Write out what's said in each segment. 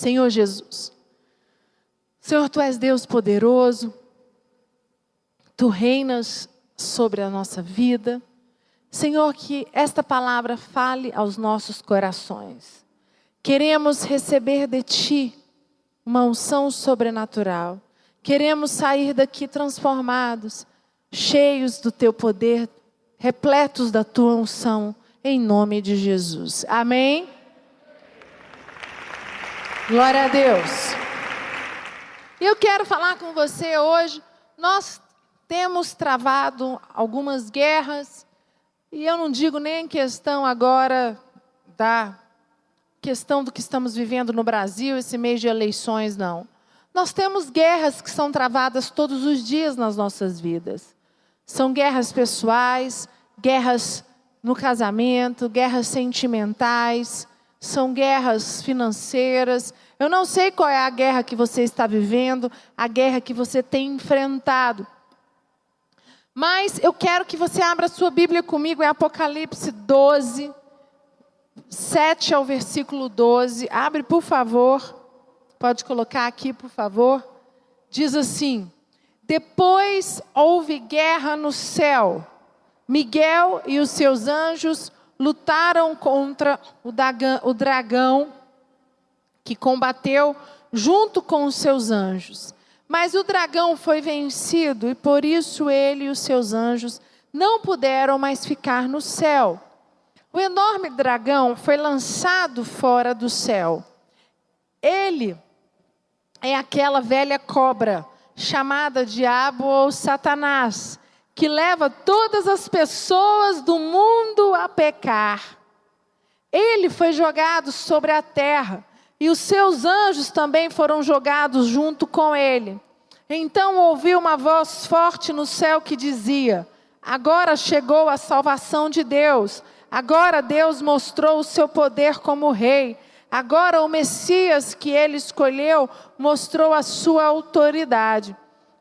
Senhor Jesus, Senhor, tu és Deus poderoso, tu reinas sobre a nossa vida. Senhor, que esta palavra fale aos nossos corações. Queremos receber de ti uma unção sobrenatural. Queremos sair daqui transformados, cheios do teu poder, repletos da tua unção, em nome de Jesus. Amém? Glória a Deus. Eu quero falar com você hoje. Nós temos travado algumas guerras, e eu não digo nem questão agora da questão do que estamos vivendo no Brasil, esse mês de eleições, não. Nós temos guerras que são travadas todos os dias nas nossas vidas. São guerras pessoais, guerras no casamento, guerras sentimentais, são guerras financeiras. Eu não sei qual é a guerra que você está vivendo, a guerra que você tem enfrentado. Mas eu quero que você abra sua Bíblia comigo em Apocalipse 12, 7 ao versículo 12. Abre, por favor. Pode colocar aqui, por favor. Diz assim: Depois houve guerra no céu. Miguel e os seus anjos lutaram contra o dragão que combateu junto com os seus anjos. Mas o dragão foi vencido e por isso ele e os seus anjos não puderam mais ficar no céu. O enorme dragão foi lançado fora do céu. Ele é aquela velha cobra chamada Diabo ou Satanás, que leva todas as pessoas do mundo a pecar. Ele foi jogado sobre a terra e os seus anjos também foram jogados junto com ele. Então ouvi uma voz forte no céu que dizia: Agora chegou a salvação de Deus. Agora Deus mostrou o seu poder como rei. Agora o Messias que ele escolheu mostrou a sua autoridade.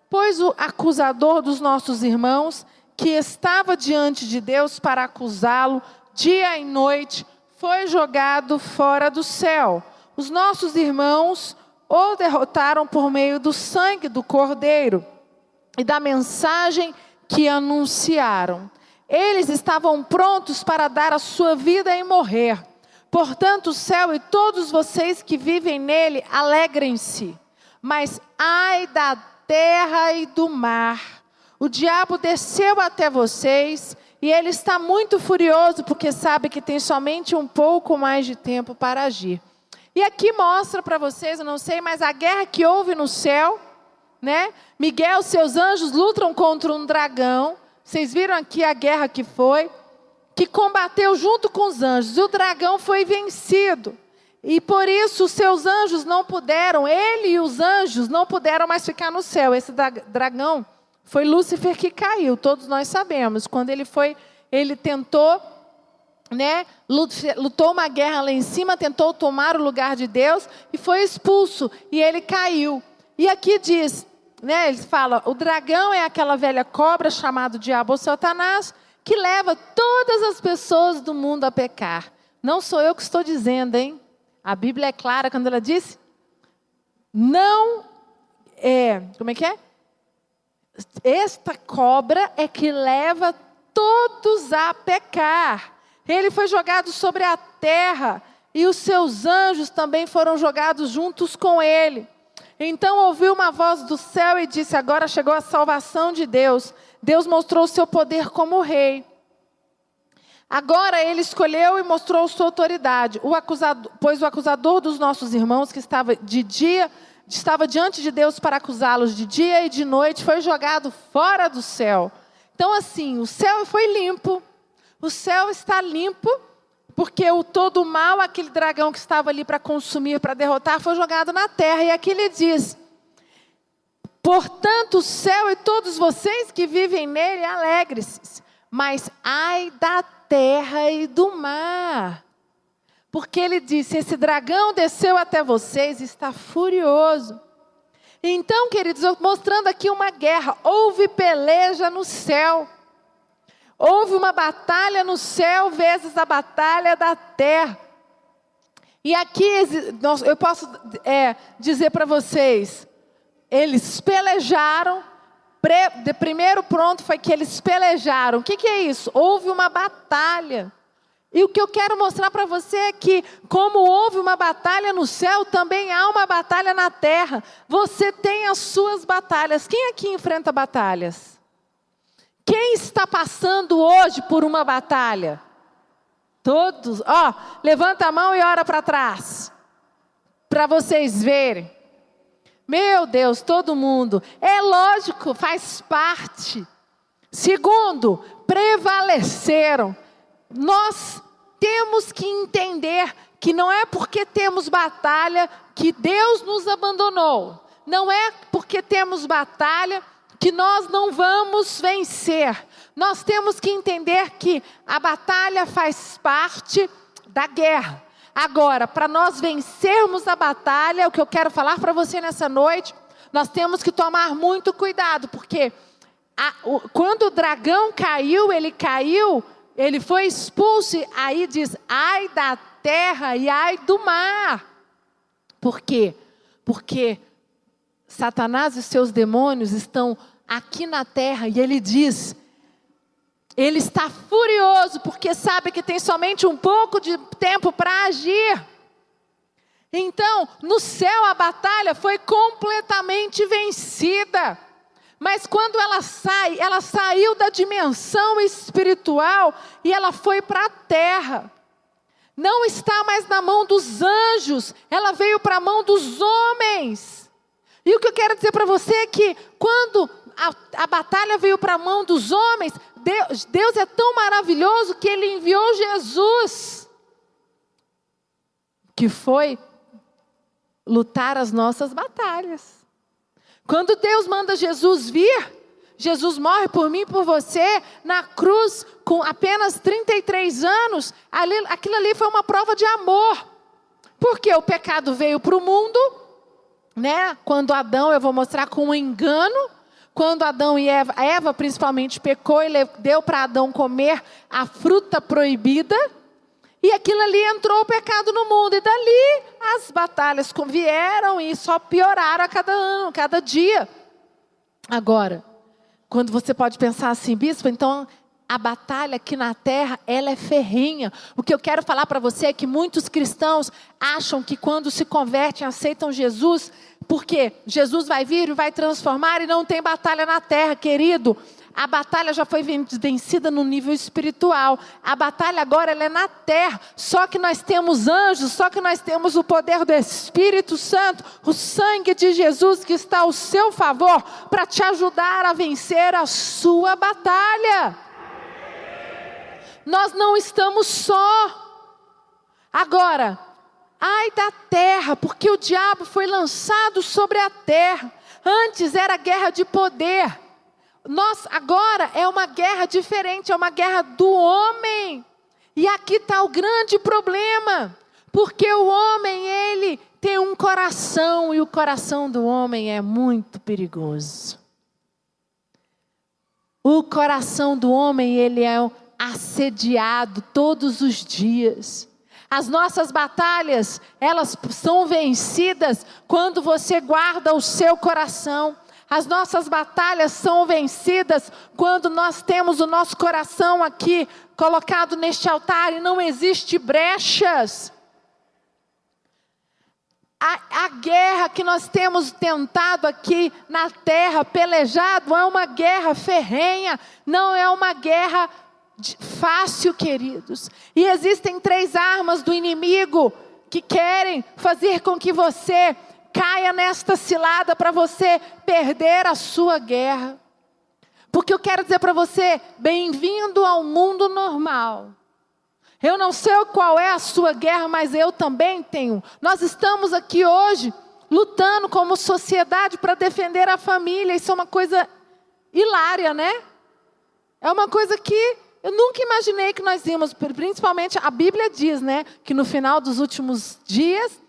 Pois o acusador dos nossos irmãos, que estava diante de Deus para acusá-lo dia e noite, foi jogado fora do céu. Os nossos irmãos o derrotaram por meio do sangue do Cordeiro e da mensagem que anunciaram. Eles estavam prontos para dar a sua vida e morrer. Portanto, o céu e todos vocês que vivem nele, alegrem-se. Mas ai da terra e do mar. O diabo desceu até vocês e ele está muito furioso porque sabe que tem somente um pouco mais de tempo para agir. E aqui mostra para vocês, eu não sei, mas a guerra que houve no céu, né? Miguel, seus anjos lutam contra um dragão. Vocês viram aqui a guerra que foi? que combateu junto com os anjos, e o dragão foi vencido. E por isso os seus anjos não puderam, ele e os anjos não puderam mais ficar no céu. Esse dragão foi Lúcifer que caiu, todos nós sabemos. Quando ele foi, ele tentou, né, lutou uma guerra lá em cima, tentou tomar o lugar de Deus e foi expulso e ele caiu. E aqui diz, né, ele fala, o dragão é aquela velha cobra chamado diabo ou Satanás que leva todas as pessoas do mundo a pecar. Não sou eu que estou dizendo, hein? A Bíblia é clara quando ela diz: não é, como é que é? Esta cobra é que leva todos a pecar. Ele foi jogado sobre a terra e os seus anjos também foram jogados juntos com ele. Então ouviu uma voz do céu e disse: Agora chegou a salvação de Deus Deus mostrou o seu poder como rei. Agora ele escolheu e mostrou sua autoridade. O pois o acusador dos nossos irmãos, que estava de dia, estava diante de Deus para acusá-los de dia e de noite, foi jogado fora do céu. Então, assim, o céu foi limpo. O céu está limpo, porque o todo mal, aquele dragão que estava ali para consumir, para derrotar, foi jogado na terra. E aqui ele diz: Portanto, o céu e todos vocês que vivem nele, alegre-se. Mas ai da terra e do mar. Porque ele disse: Esse dragão desceu até vocês e está furioso. Então, queridos, mostrando aqui uma guerra. Houve peleja no céu. Houve uma batalha no céu vezes a batalha da terra. E aqui eu posso é, dizer para vocês: eles pelejaram. De primeiro pronto foi que eles pelejaram. O que, que é isso? Houve uma batalha. E o que eu quero mostrar para você é que, como houve uma batalha no céu, também há uma batalha na terra. Você tem as suas batalhas. Quem aqui enfrenta batalhas? Quem está passando hoje por uma batalha? Todos. Ó, levanta a mão e ora para trás. Para vocês verem. Meu Deus, todo mundo. É lógico, faz parte. Segundo, prevaleceram. Nós temos que entender que não é porque temos batalha que Deus nos abandonou. Não é porque temos batalha que nós não vamos vencer. Nós temos que entender que a batalha faz parte da guerra. Agora, para nós vencermos a batalha, o que eu quero falar para você nessa noite, nós temos que tomar muito cuidado, porque a, o, quando o dragão caiu, ele caiu ele foi expulso, aí diz: ai da terra e ai do mar. Por quê? Porque Satanás e seus demônios estão aqui na terra e ele diz: ele está furioso porque sabe que tem somente um pouco de tempo para agir. Então, no céu a batalha foi completamente vencida. Mas quando ela sai, ela saiu da dimensão espiritual e ela foi para a terra. Não está mais na mão dos anjos, ela veio para a mão dos homens. E o que eu quero dizer para você é que quando a, a batalha veio para a mão dos homens, Deus, Deus é tão maravilhoso que Ele enviou Jesus, que foi lutar as nossas batalhas. Quando Deus manda Jesus vir, Jesus morre por mim e por você na cruz com apenas 33 anos, ali, aquilo ali foi uma prova de amor. Porque o pecado veio para o mundo, né? Quando Adão, eu vou mostrar com um engano, quando Adão e Eva, Eva principalmente pecou e deu para Adão comer a fruta proibida, e aquilo ali entrou o pecado no mundo. E dali as batalhas vieram e só pioraram a cada ano, cada dia. Agora, quando você pode pensar assim, bispo, então a batalha aqui na terra, ela é ferrenha. O que eu quero falar para você é que muitos cristãos acham que quando se convertem, aceitam Jesus, porque Jesus vai vir e vai transformar e não tem batalha na terra, querido. A batalha já foi vencida no nível espiritual. A batalha agora é na terra. Só que nós temos anjos, só que nós temos o poder do Espírito Santo, o sangue de Jesus que está ao seu favor para te ajudar a vencer a sua batalha. Nós não estamos só. Agora, ai da terra, porque o diabo foi lançado sobre a terra. Antes era guerra de poder. Nós agora é uma guerra diferente, é uma guerra do homem. E aqui está o grande problema, porque o homem ele tem um coração e o coração do homem é muito perigoso. O coração do homem ele é assediado todos os dias. As nossas batalhas, elas são vencidas quando você guarda o seu coração. As nossas batalhas são vencidas quando nós temos o nosso coração aqui colocado neste altar e não existe brechas. A, a, guerra que nós temos tentado aqui na terra, pelejado, é uma guerra ferrenha, não é uma guerra fácil, queridos. E existem três armas do inimigo que querem fazer com que você caia nesta cilada para você perder a sua guerra. Porque eu quero dizer para você, bem-vindo ao mundo normal. Eu não sei qual é a sua guerra, mas eu também tenho. Nós estamos aqui hoje lutando como sociedade para defender a família. Isso é uma coisa hilária, né? É uma coisa que eu nunca imaginei que nós íamos, principalmente a Bíblia diz, né, que no final dos últimos dias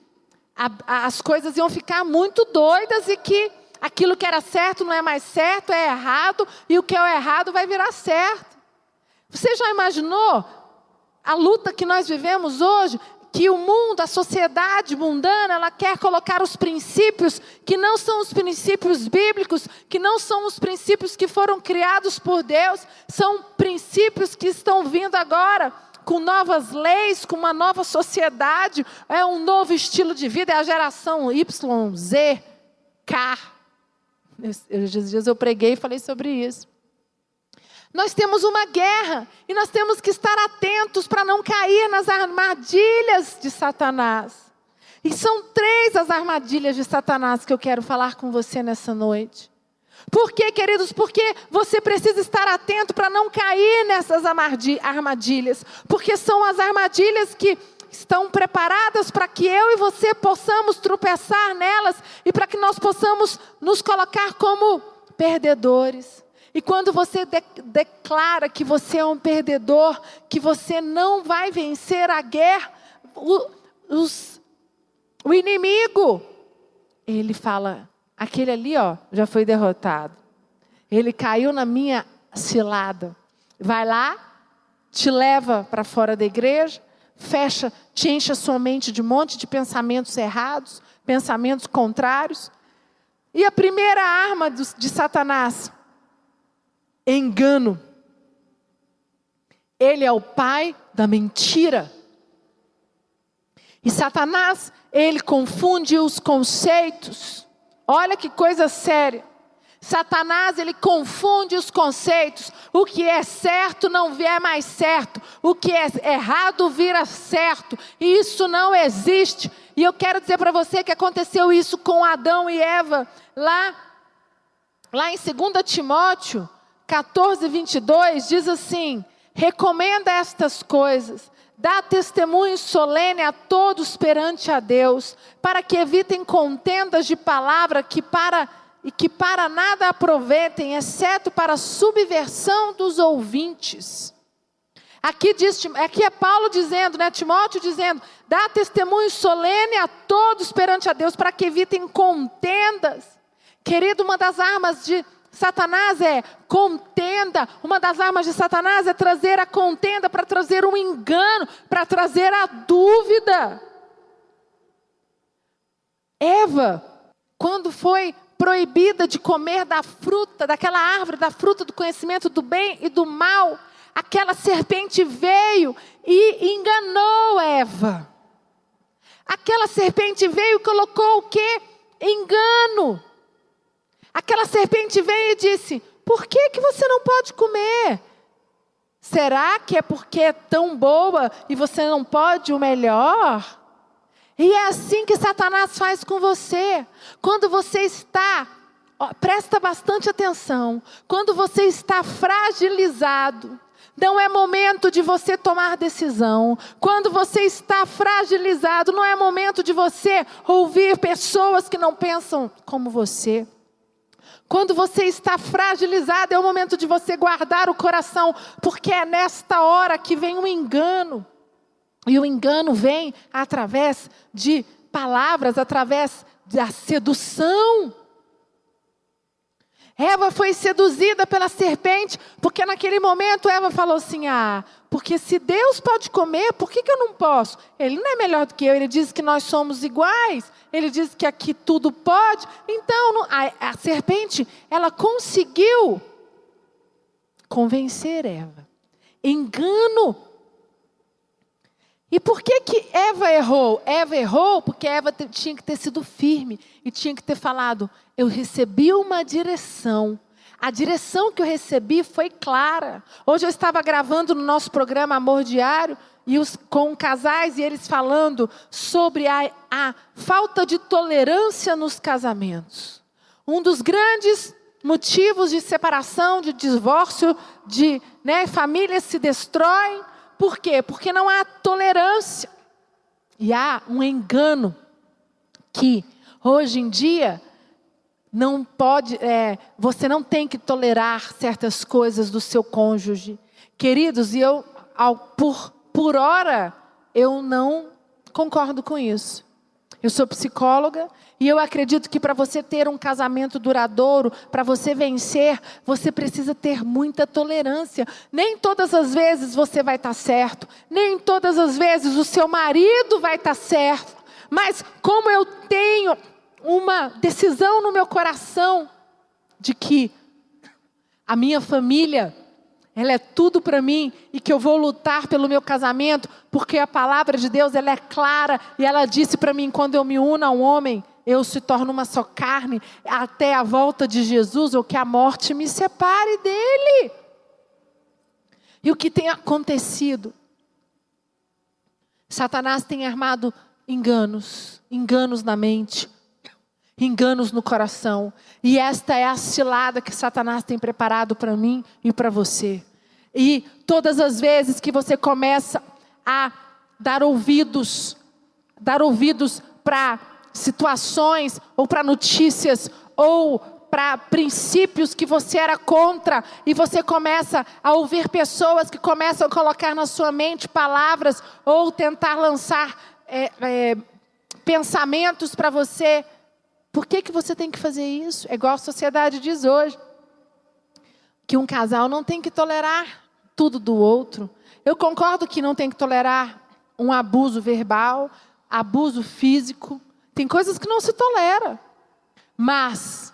a, as coisas iam ficar muito doidas e que aquilo que era certo não é mais certo, é errado, e o que é errado vai virar certo. Você já imaginou a luta que nós vivemos hoje? Que o mundo, a sociedade mundana, ela quer colocar os princípios que não são os princípios bíblicos, que não são os princípios que foram criados por Deus, são princípios que estão vindo agora com novas leis, com uma nova sociedade, é um novo estilo de vida, é a geração Y, Z, K. Esses dias eu preguei e falei sobre isso. Nós temos uma guerra e nós temos que estar atentos para não cair nas armadilhas de Satanás. E são três as armadilhas de Satanás que eu quero falar com você nessa noite. Por quê, queridos? Porque você precisa estar atento para não cair nessas armadilhas. Porque são as armadilhas que estão preparadas para que eu e você possamos tropeçar nelas e para que nós possamos nos colocar como perdedores. E quando você de declara que você é um perdedor, que você não vai vencer a guerra, o, os, o inimigo, ele fala: aquele ali, ó, já foi derrotado. Ele caiu na minha cilada. Vai lá, te leva para fora da igreja, fecha, te enche a sua mente de um monte de pensamentos errados, pensamentos contrários. E a primeira arma de Satanás engano. Ele é o pai da mentira. E Satanás, ele confunde os conceitos. Olha que coisa séria. Satanás, ele confunde os conceitos. O que é certo não é mais certo. O que é errado vira certo. E isso não existe. E eu quero dizer para você que aconteceu isso com Adão e Eva lá lá em 2 Timóteo, 14, 22 diz assim: recomenda estas coisas, dá testemunho solene a todos perante a Deus, para que evitem contendas de palavra que para e que para nada aproveitem, exceto para a subversão dos ouvintes. Aqui, diz, aqui é Paulo dizendo, né, Timóteo dizendo, dá testemunho solene a todos perante a Deus, para que evitem contendas. Querido, uma das armas de Satanás é contenda. Uma das armas de Satanás é trazer a contenda para trazer um engano, para trazer a dúvida. Eva, quando foi proibida de comer da fruta, daquela árvore, da fruta do conhecimento do bem e do mal, aquela serpente veio e enganou Eva. Aquela serpente veio e colocou o que? Engano. Aquela serpente veio e disse: Por que, que você não pode comer? Será que é porque é tão boa e você não pode o melhor? E é assim que Satanás faz com você. Quando você está, ó, presta bastante atenção, quando você está fragilizado, não é momento de você tomar decisão. Quando você está fragilizado, não é momento de você ouvir pessoas que não pensam como você. Quando você está fragilizado, é o momento de você guardar o coração, porque é nesta hora que vem o um engano. E o engano vem através de palavras, através da sedução. Eva foi seduzida pela serpente, porque naquele momento Eva falou assim: Ah, porque se Deus pode comer, por que, que eu não posso? Ele não é melhor do que eu, ele diz que nós somos iguais, ele diz que aqui tudo pode. Então, a, a serpente, ela conseguiu convencer Eva. Engano. E por que que Eva errou? Eva errou porque Eva tinha que ter sido firme e tinha que ter falado: eu recebi uma direção. A direção que eu recebi foi clara. Hoje eu estava gravando no nosso programa Amor Diário e os, com casais e eles falando sobre a, a falta de tolerância nos casamentos. Um dos grandes motivos de separação, de divórcio, de né, famílias se destroem. Por quê? Porque não há tolerância. E há um engano que hoje em dia não pode, é, você não tem que tolerar certas coisas do seu cônjuge. Queridos, e eu, ao, por por hora, eu não concordo com isso. Eu sou psicóloga e eu acredito que para você ter um casamento duradouro, para você vencer, você precisa ter muita tolerância. Nem todas as vezes você vai estar tá certo, nem todas as vezes o seu marido vai estar tá certo. Mas como eu tenho uma decisão no meu coração de que a minha família ela é tudo para mim e que eu vou lutar pelo meu casamento, porque a palavra de Deus ela é clara e ela disse para mim quando eu me uno a um homem, eu se torno uma só carne até a volta de Jesus ou que a morte me separe dele. E o que tem acontecido? Satanás tem armado enganos, enganos na mente, enganos no coração. E esta é a cilada que Satanás tem preparado para mim e para você. E todas as vezes que você começa a dar ouvidos, dar ouvidos para situações ou para notícias ou para princípios que você era contra e você começa a ouvir pessoas que começam a colocar na sua mente palavras ou tentar lançar é, é, pensamentos para você por que, que você tem que fazer isso? É igual a sociedade diz hoje. Que um casal não tem que tolerar tudo do outro. Eu concordo que não tem que tolerar um abuso verbal, abuso físico. Tem coisas que não se tolera. Mas,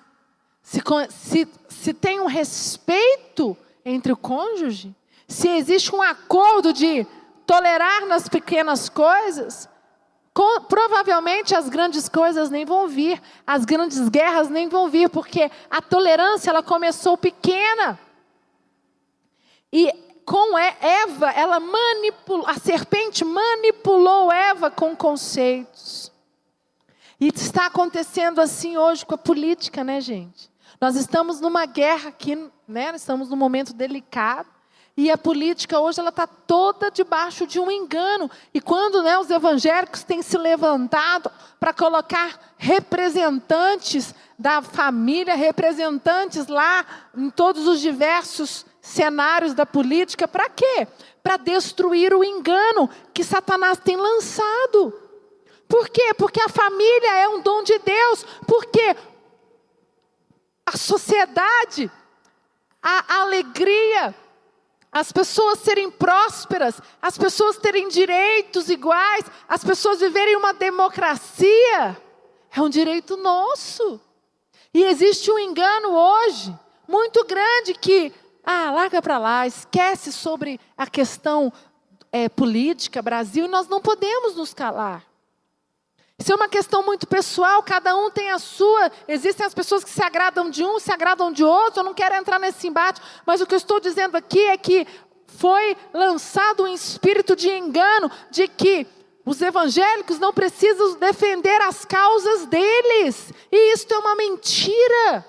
se, se, se tem um respeito entre o cônjuge, se existe um acordo de tolerar nas pequenas coisas, com, provavelmente as grandes coisas nem vão vir, as grandes guerras nem vão vir, porque a tolerância ela começou pequena. E com Eva, ela manipulou, a serpente manipulou Eva com conceitos. E está acontecendo assim hoje com a política, né, gente? Nós estamos numa guerra aqui, né? Estamos num momento delicado. E a política hoje ela está toda debaixo de um engano. E quando né, os evangélicos têm se levantado para colocar representantes da família, representantes lá em todos os diversos cenários da política, para quê? Para destruir o engano que Satanás tem lançado. Por quê? Porque a família é um dom de Deus. Porque a sociedade, a alegria, as pessoas serem prósperas, as pessoas terem direitos iguais, as pessoas viverem uma democracia, é um direito nosso. E existe um engano hoje muito grande que, ah, larga para lá, esquece sobre a questão é, política, Brasil, nós não podemos nos calar. Isso é uma questão muito pessoal, cada um tem a sua. Existem as pessoas que se agradam de um, se agradam de outro. Eu não quero entrar nesse embate, mas o que eu estou dizendo aqui é que foi lançado um espírito de engano de que os evangélicos não precisam defender as causas deles. E isto é uma mentira.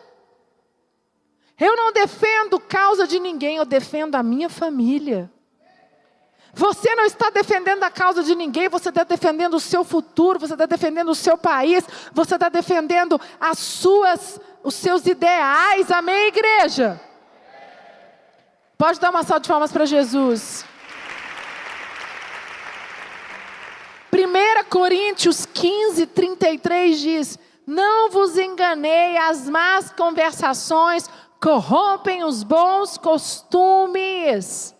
Eu não defendo causa de ninguém, eu defendo a minha família. Você não está defendendo a causa de ninguém, você está defendendo o seu futuro, você está defendendo o seu país, você está defendendo as suas, os seus ideais, amém, igreja? Pode dar uma salva de palmas para Jesus. 1 Coríntios 15, 33 diz: Não vos enganei, as más conversações corrompem os bons costumes.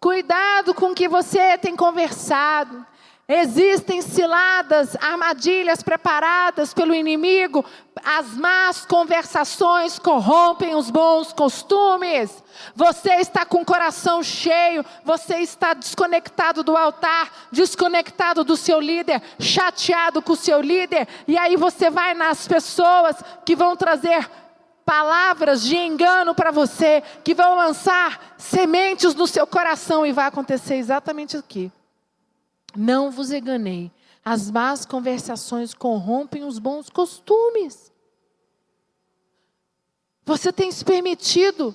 Cuidado com o que você tem conversado. Existem ciladas, armadilhas preparadas pelo inimigo. As más conversações corrompem os bons costumes. Você está com o coração cheio, você está desconectado do altar, desconectado do seu líder, chateado com o seu líder, e aí você vai nas pessoas que vão trazer palavras de engano para você, que vão lançar sementes no seu coração e vai acontecer exatamente aqui. Não vos enganei. As más conversações corrompem os bons costumes. Você tem se permitido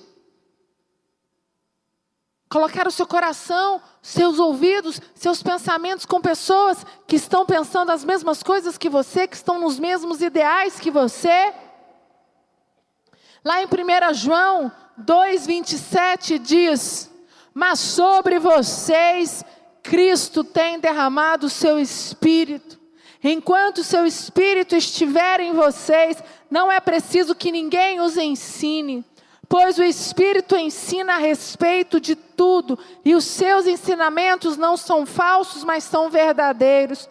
colocar o seu coração, seus ouvidos, seus pensamentos com pessoas que estão pensando as mesmas coisas que você, que estão nos mesmos ideais que você? Lá em 1 João 2,27 diz: Mas sobre vocês Cristo tem derramado o seu espírito, Enquanto seu espírito estiver em vocês, não é preciso que ninguém os ensine, pois o espírito ensina a respeito de tudo, e os seus ensinamentos não são falsos, mas são verdadeiros.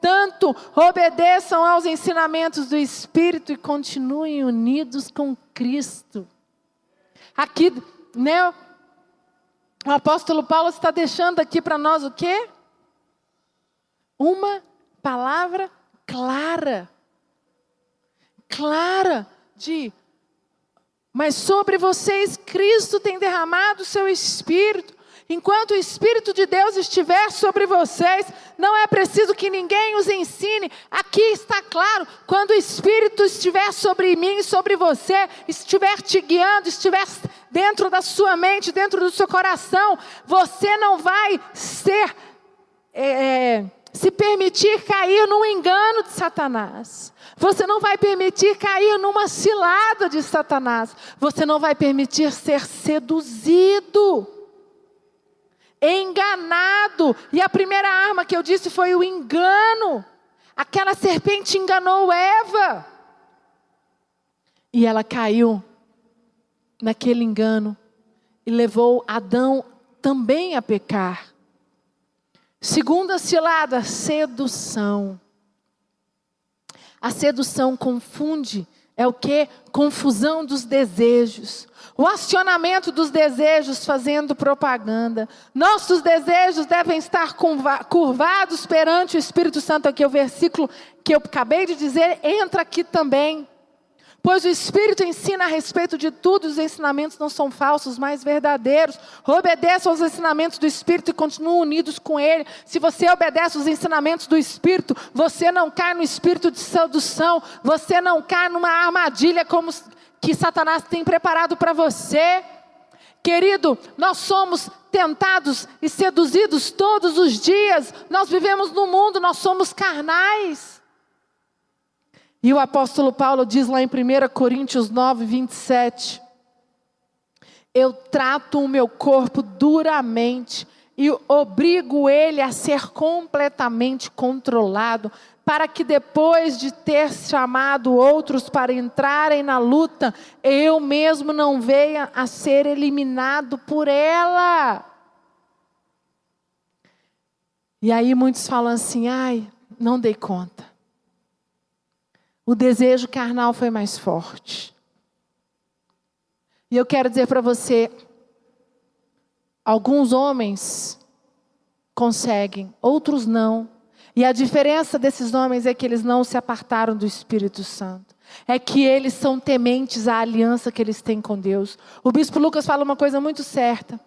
Portanto, obedeçam aos ensinamentos do espírito e continuem unidos com Cristo. Aqui, né, o apóstolo Paulo está deixando aqui para nós o quê? Uma palavra clara. Clara de mas sobre vocês Cristo tem derramado o seu espírito. Enquanto o Espírito de Deus estiver sobre vocês, não é preciso que ninguém os ensine. Aqui está claro: quando o Espírito estiver sobre mim, sobre você, estiver te guiando, estiver dentro da sua mente, dentro do seu coração, você não vai ser. É, se permitir cair no engano de Satanás. Você não vai permitir cair numa cilada de Satanás. Você não vai permitir ser seduzido, enganado. E a primeira arma que eu disse foi o engano. Aquela serpente enganou Eva. E ela caiu naquele engano e levou Adão também a pecar. Segunda cilada, sedução. A sedução confunde, é o que? Confusão dos desejos. O acionamento dos desejos fazendo propaganda. Nossos desejos devem estar curvados perante o Espírito Santo. Aqui é o versículo que eu acabei de dizer, entra aqui também. Pois o Espírito ensina a respeito de tudo, os ensinamentos não são falsos, mas verdadeiros. Obedeça aos ensinamentos do Espírito e continue unidos com Ele. Se você obedece aos ensinamentos do Espírito, você não cai no espírito de sedução, você não cai numa armadilha como que Satanás tem preparado para você. Querido, nós somos tentados e seduzidos todos os dias. Nós vivemos no mundo, nós somos carnais. E o apóstolo Paulo diz lá em 1 Coríntios 9, 27. Eu trato o meu corpo duramente e obrigo ele a ser completamente controlado, para que depois de ter chamado outros para entrarem na luta, eu mesmo não venha a ser eliminado por ela. E aí muitos falam assim: ai, não dei conta o desejo carnal foi mais forte. E eu quero dizer para você: alguns homens conseguem, outros não. E a diferença desses homens é que eles não se apartaram do Espírito Santo. É que eles são tementes à aliança que eles têm com Deus. O bispo Lucas fala uma coisa muito certa.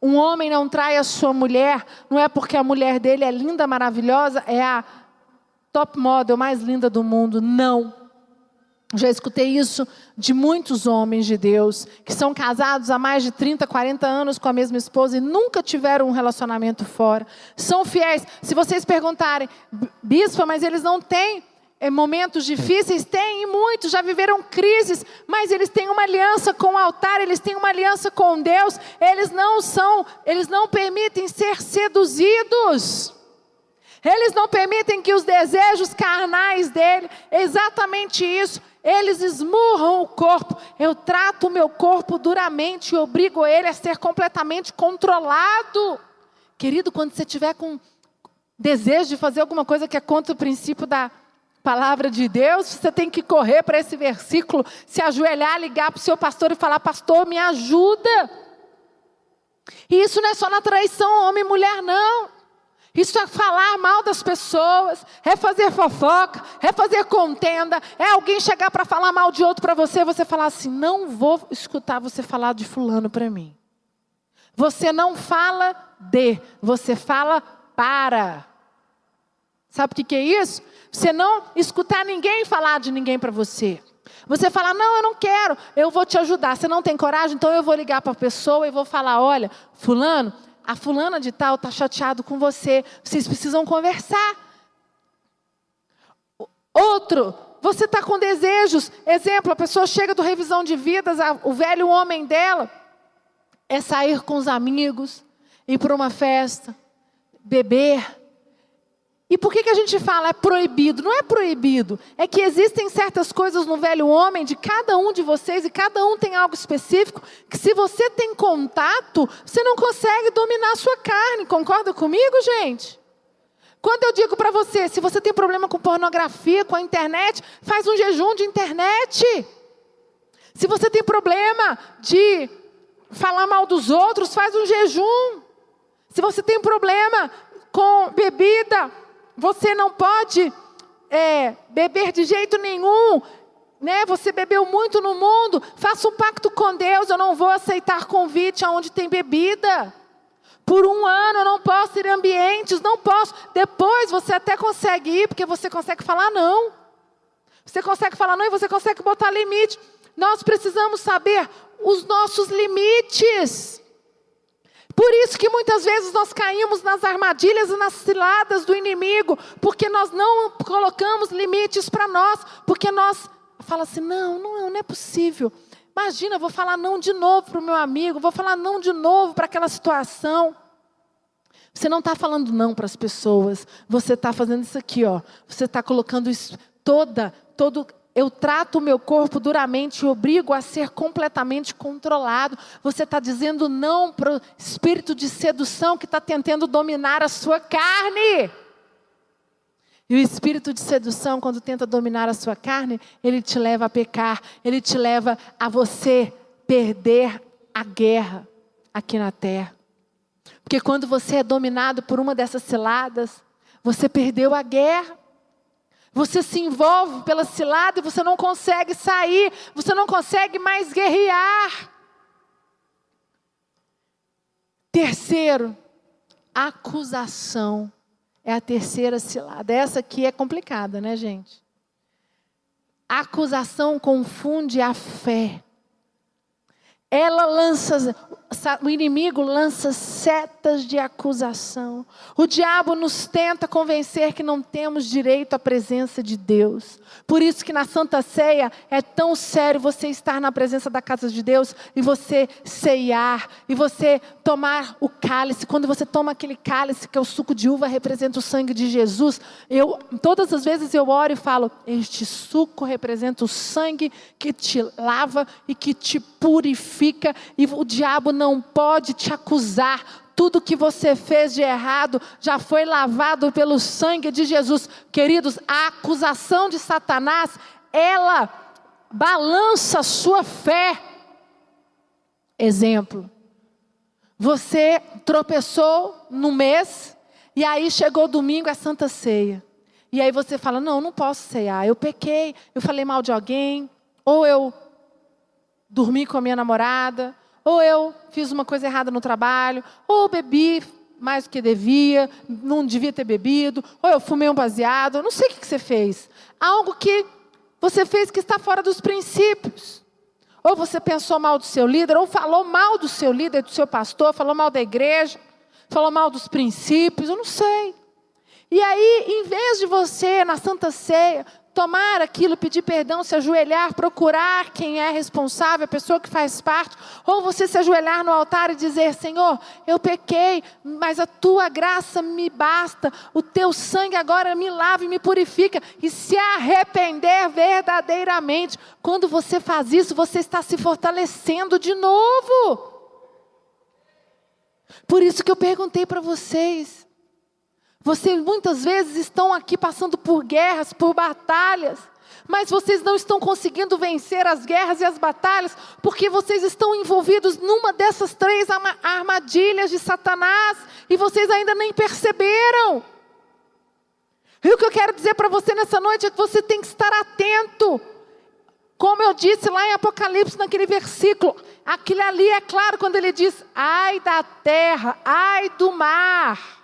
Um homem não trai a sua mulher, não é porque a mulher dele é linda, maravilhosa, é a top model mais linda do mundo. Não. Já escutei isso de muitos homens de Deus que são casados há mais de 30, 40 anos com a mesma esposa e nunca tiveram um relacionamento fora. São fiéis. Se vocês perguntarem, bispa, mas eles não têm é, momentos difíceis? Tem, e muitos já viveram crises, mas eles têm uma aliança com o altar, eles têm uma aliança com Deus. Eles não são, eles não permitem ser seduzidos. Eles não permitem que os desejos carnais dele, exatamente isso, eles esmurram o corpo. Eu trato o meu corpo duramente e obrigo ele a ser completamente controlado. Querido, quando você tiver com desejo de fazer alguma coisa que é contra o princípio da palavra de Deus, você tem que correr para esse versículo, se ajoelhar, ligar para o seu pastor e falar: Pastor, me ajuda. E isso não é só na traição homem e mulher, não. Isso é falar mal das pessoas, é fazer fofoca, é fazer contenda, é alguém chegar para falar mal de outro para você, você falar assim: não vou escutar você falar de fulano para mim. Você não fala de, você fala para. Sabe o que, que é isso? Você não escutar ninguém falar de ninguém para você. Você fala, não, eu não quero, eu vou te ajudar. Você não tem coragem, então eu vou ligar para a pessoa e vou falar: olha, Fulano, a fulana de tal está chateado com você, vocês precisam conversar. Outro, você está com desejos. Exemplo, a pessoa chega do revisão de vidas, a, o velho homem dela é sair com os amigos, ir para uma festa, beber. E por que, que a gente fala é proibido? Não é proibido. É que existem certas coisas no velho homem, de cada um de vocês, e cada um tem algo específico, que se você tem contato, você não consegue dominar a sua carne. Concorda comigo, gente? Quando eu digo para você, se você tem problema com pornografia, com a internet, faz um jejum de internet. Se você tem problema de falar mal dos outros, faz um jejum. Se você tem problema com bebida, você não pode é, beber de jeito nenhum. Né? Você bebeu muito no mundo, faça um pacto com Deus. Eu não vou aceitar convite aonde tem bebida. Por um ano eu não posso ir em ambientes, não posso. Depois você até consegue ir, porque você consegue falar não. Você consegue falar não e você consegue botar limite. Nós precisamos saber os nossos limites. Por isso que muitas vezes nós caímos nas armadilhas e nas ciladas do inimigo, porque nós não colocamos limites para nós, porque nós fala assim: não, não, não é possível. Imagina, eu vou falar não de novo para o meu amigo, vou falar não de novo para aquela situação. Você não está falando não para as pessoas, você está fazendo isso aqui, ó. Você está colocando isso toda, todo eu trato o meu corpo duramente e obrigo a ser completamente controlado. Você está dizendo não para o espírito de sedução que está tentando dominar a sua carne. E o espírito de sedução, quando tenta dominar a sua carne, ele te leva a pecar, ele te leva a você perder a guerra aqui na terra. Porque quando você é dominado por uma dessas ciladas, você perdeu a guerra. Você se envolve pela cilada e você não consegue sair, você não consegue mais guerrear. Terceiro, acusação. É a terceira cilada. Essa aqui é complicada, né, gente? A acusação confunde a fé. Ela lança, o inimigo lança setas de acusação. O diabo nos tenta convencer que não temos direito à presença de Deus. Por isso que na Santa Ceia é tão sério você estar na presença da casa de Deus e você ceiar e você tomar o cálice. Quando você toma aquele cálice que é o suco de uva representa o sangue de Jesus, eu todas as vezes eu oro e falo: "Este suco representa o sangue que te lava e que te purifica e o diabo não pode te acusar. Tudo que você fez de errado já foi lavado pelo sangue de Jesus. Queridos, a acusação de Satanás, ela balança a sua fé. Exemplo. Você tropeçou no mês e aí chegou domingo a Santa Ceia. E aí você fala: "Não, não posso ceiar. Eu pequei, eu falei mal de alguém, ou eu dormi com a minha namorada, ou eu fiz uma coisa errada no trabalho, ou bebi mais do que devia, não devia ter bebido, ou eu fumei um baseado, não sei o que você fez. Algo que você fez que está fora dos princípios. Ou você pensou mal do seu líder, ou falou mal do seu líder, do seu pastor, falou mal da igreja, falou mal dos princípios, eu não sei. E aí, em vez de você, na Santa Ceia, tomar aquilo, pedir perdão, se ajoelhar, procurar quem é responsável, a pessoa que faz parte, ou você se ajoelhar no altar e dizer: Senhor, eu pequei, mas a tua graça me basta, o teu sangue agora me lava e me purifica, e se arrepender verdadeiramente. Quando você faz isso, você está se fortalecendo de novo. Por isso que eu perguntei para vocês. Vocês muitas vezes estão aqui passando por guerras, por batalhas, mas vocês não estão conseguindo vencer as guerras e as batalhas porque vocês estão envolvidos numa dessas três armadilhas de Satanás e vocês ainda nem perceberam. E o que eu quero dizer para você nessa noite é que você tem que estar atento. Como eu disse lá em Apocalipse, naquele versículo, aquilo ali é claro quando ele diz: ai da terra, ai do mar.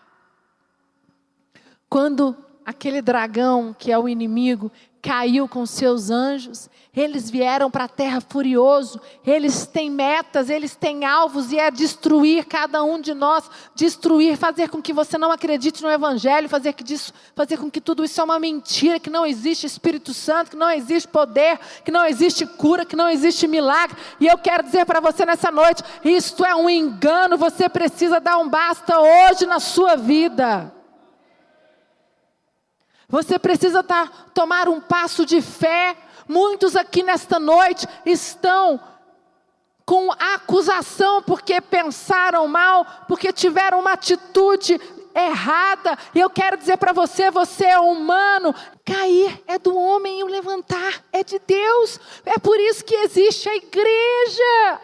Quando aquele dragão, que é o inimigo, caiu com seus anjos, eles vieram para a terra furioso, eles têm metas, eles têm alvos e é destruir cada um de nós, destruir, fazer com que você não acredite no evangelho, fazer, que disso, fazer com que tudo isso é uma mentira, que não existe Espírito Santo, que não existe poder, que não existe cura, que não existe milagre. E eu quero dizer para você nessa noite, isto é um engano, você precisa dar um basta hoje na sua vida. Você precisa tá, tomar um passo de fé. Muitos aqui nesta noite estão com acusação porque pensaram mal, porque tiveram uma atitude errada. E eu quero dizer para você: você é humano. Cair é do homem e o levantar é de Deus. É por isso que existe a igreja.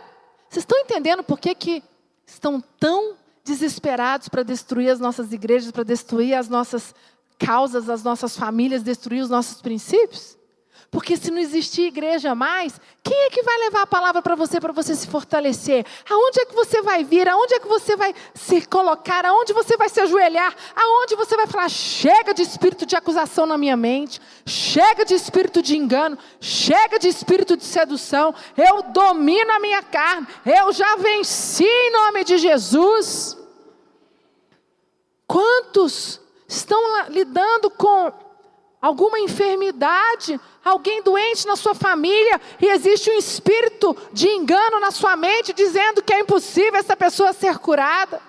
Vocês estão entendendo por que, que estão tão desesperados para destruir as nossas igrejas, para destruir as nossas causas, as nossas famílias, destruir os nossos princípios? Porque se não existir igreja mais, quem é que vai levar a palavra para você, para você se fortalecer? Aonde é que você vai vir? Aonde é que você vai se colocar? Aonde você vai se ajoelhar? Aonde você vai falar: chega de espírito de acusação na minha mente, chega de espírito de engano, chega de espírito de sedução. Eu domino a minha carne, eu já venci em nome de Jesus. Quantos estão lidando com alguma enfermidade, alguém doente na sua família e existe um espírito de engano na sua mente dizendo que é impossível essa pessoa ser curada.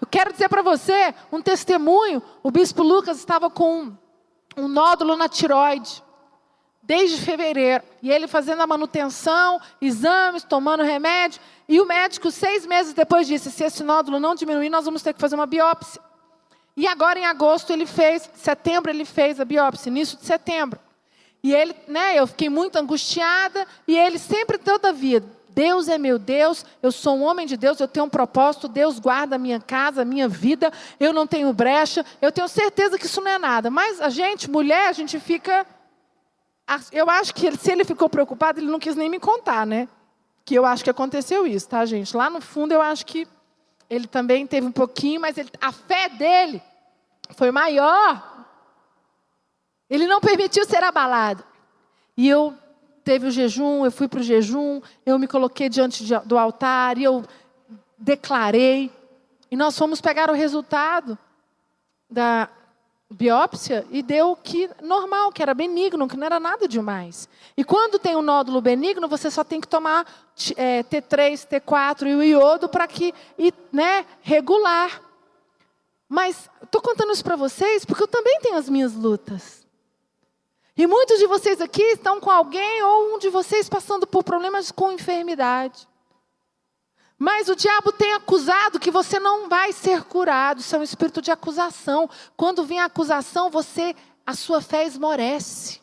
Eu quero dizer para você um testemunho. O bispo Lucas estava com um, um nódulo na tiroide desde fevereiro e ele fazendo a manutenção, exames, tomando remédio e o médico seis meses depois disse: se esse nódulo não diminuir, nós vamos ter que fazer uma biópsia. E agora em agosto ele fez, setembro ele fez a biópsia, início de setembro. E ele, né, eu fiquei muito angustiada, e ele sempre, toda vida, Deus é meu Deus, eu sou um homem de Deus, eu tenho um propósito, Deus guarda a minha casa, a minha vida, eu não tenho brecha, eu tenho certeza que isso não é nada. Mas a gente, mulher, a gente fica. Eu acho que ele, se ele ficou preocupado, ele não quis nem me contar, né? Que eu acho que aconteceu isso, tá, gente? Lá no fundo, eu acho que ele também teve um pouquinho, mas ele, a fé dele foi maior. Ele não permitiu ser abalado. E eu teve o jejum, eu fui para o jejum, eu me coloquei diante de, do altar e eu declarei. E nós fomos pegar o resultado da biópsia e deu que normal, que era benigno, que não era nada demais. E quando tem um nódulo benigno, você só tem que tomar é, T3, T4 e o iodo para que, e, né, regular. Mas estou contando isso para vocês porque eu também tenho as minhas lutas. E muitos de vocês aqui estão com alguém ou um de vocês passando por problemas com enfermidade. Mas o diabo tem acusado que você não vai ser curado. Isso é um espírito de acusação. Quando vem a acusação, você, a sua fé esmorece.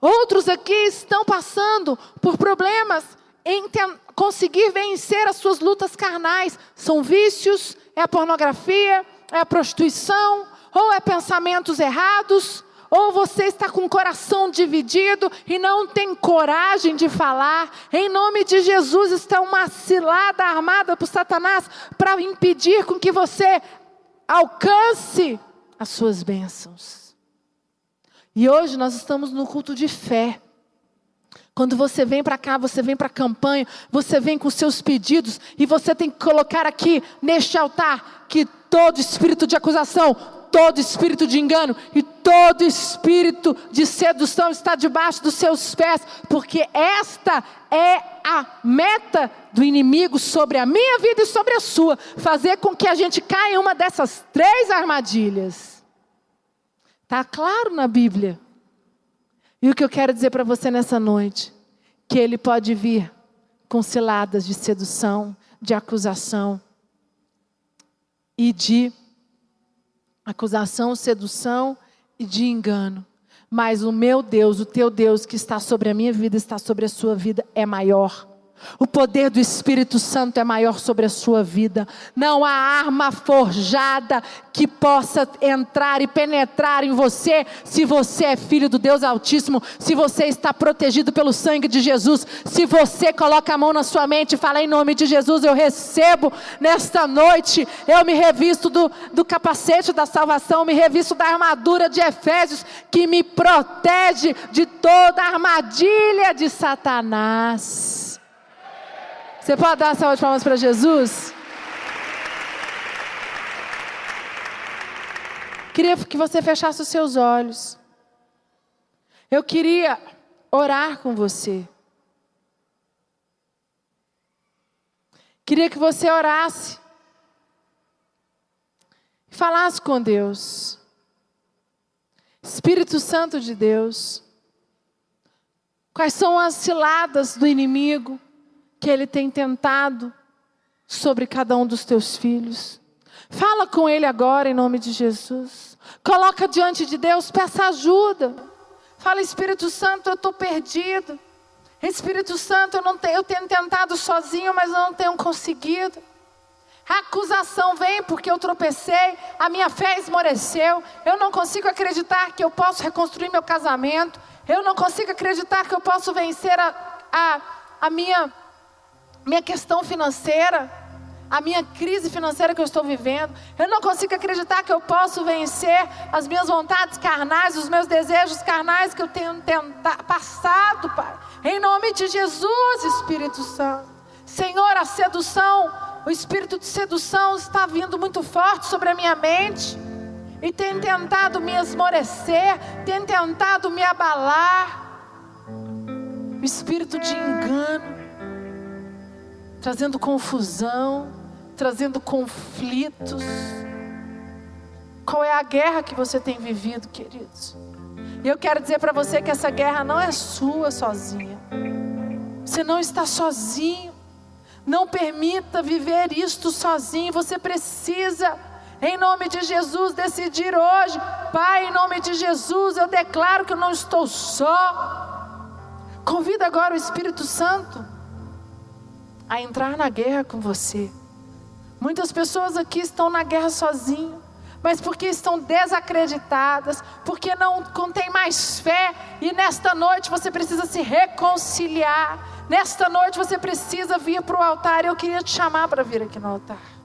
Outros aqui estão passando por problemas em conseguir vencer as suas lutas carnais. São vícios, é a pornografia, é a prostituição, ou é pensamentos errados, ou você está com o coração dividido e não tem coragem de falar. Em nome de Jesus está uma cilada armada por Satanás para impedir com que você alcance as suas bênçãos. E hoje nós estamos no culto de fé. Quando você vem para cá, você vem para a campanha, você vem com seus pedidos e você tem que colocar aqui neste altar que todo espírito de acusação, todo espírito de engano e todo espírito de sedução está debaixo dos seus pés, porque esta é a meta do inimigo sobre a minha vida e sobre a sua fazer com que a gente caia em uma dessas três armadilhas. Está claro na Bíblia. E o que eu quero dizer para você nessa noite? Que ele pode vir com ciladas de sedução, de acusação e de acusação, sedução e de engano. Mas o meu Deus, o teu Deus que está sobre a minha vida, está sobre a sua vida, é maior. O poder do Espírito Santo é maior sobre a sua vida. Não há arma forjada que possa entrar e penetrar em você, se você é filho do Deus Altíssimo, se você está protegido pelo sangue de Jesus, se você coloca a mão na sua mente e fala em nome de Jesus, eu recebo nesta noite, eu me revisto do, do capacete da salvação, me revisto da armadura de Efésios, que me protege de toda armadilha de Satanás. Você pode dar salva de palmas para Jesus? Queria que você fechasse os seus olhos. Eu queria orar com você. Queria que você orasse. Falasse com Deus. Espírito Santo de Deus, quais são as ciladas do inimigo que ele tem tentado sobre cada um dos teus filhos? Fala com ele agora em nome de Jesus. Coloca diante de Deus, peça ajuda. Fala, Espírito Santo, eu estou perdido. Espírito Santo, eu, não tenho, eu tenho tentado sozinho, mas eu não tenho conseguido. A acusação vem porque eu tropecei, a minha fé esmoreceu, eu não consigo acreditar que eu posso reconstruir meu casamento, eu não consigo acreditar que eu posso vencer a, a, a minha, minha questão financeira, a minha crise financeira que eu estou vivendo, eu não consigo acreditar que eu posso vencer as minhas vontades carnais, os meus desejos carnais que eu tenho tentado, passado, Pai. Em nome de Jesus, Espírito Santo. Senhor, a sedução o espírito de sedução está vindo muito forte sobre a minha mente e tem tentado me esmorecer, tem tentado me abalar. O espírito de engano, trazendo confusão, trazendo conflitos. Qual é a guerra que você tem vivido, queridos? E eu quero dizer para você que essa guerra não é sua sozinha. Você não está sozinho. Não permita viver isto sozinho. Você precisa, em nome de Jesus, decidir hoje. Pai, em nome de Jesus, eu declaro que eu não estou só. Convida agora o Espírito Santo a entrar na guerra com você. Muitas pessoas aqui estão na guerra sozinho, mas porque estão desacreditadas, porque não contém mais fé, e nesta noite você precisa se reconciliar Nesta noite você precisa vir para o altar. Eu queria te chamar para vir aqui no altar.